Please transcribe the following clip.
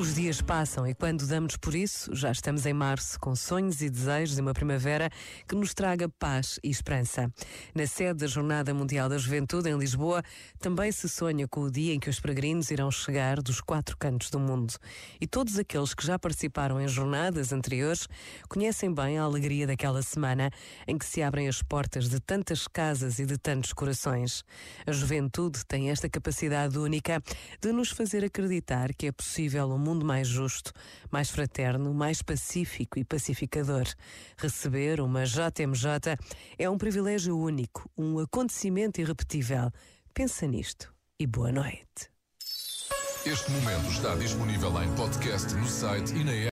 Os dias passam e quando damos por isso, já estamos em março, com sonhos e desejos de uma primavera que nos traga paz e esperança. Na sede da Jornada Mundial da Juventude, em Lisboa, também se sonha com o dia em que os peregrinos irão chegar dos quatro cantos do mundo. E todos aqueles que já participaram em jornadas anteriores conhecem bem a alegria daquela semana em que se abrem as portas de tantas casas e de tantos corações. A juventude tem esta capacidade única de nos fazer acreditar que é possível um mundo mais justo, mais fraterno, mais pacífico e pacificador. Receber uma JMJ é um privilégio único, um acontecimento irrepetível. Pensa nisto e boa noite. Este momento está disponível em podcast no site e na app.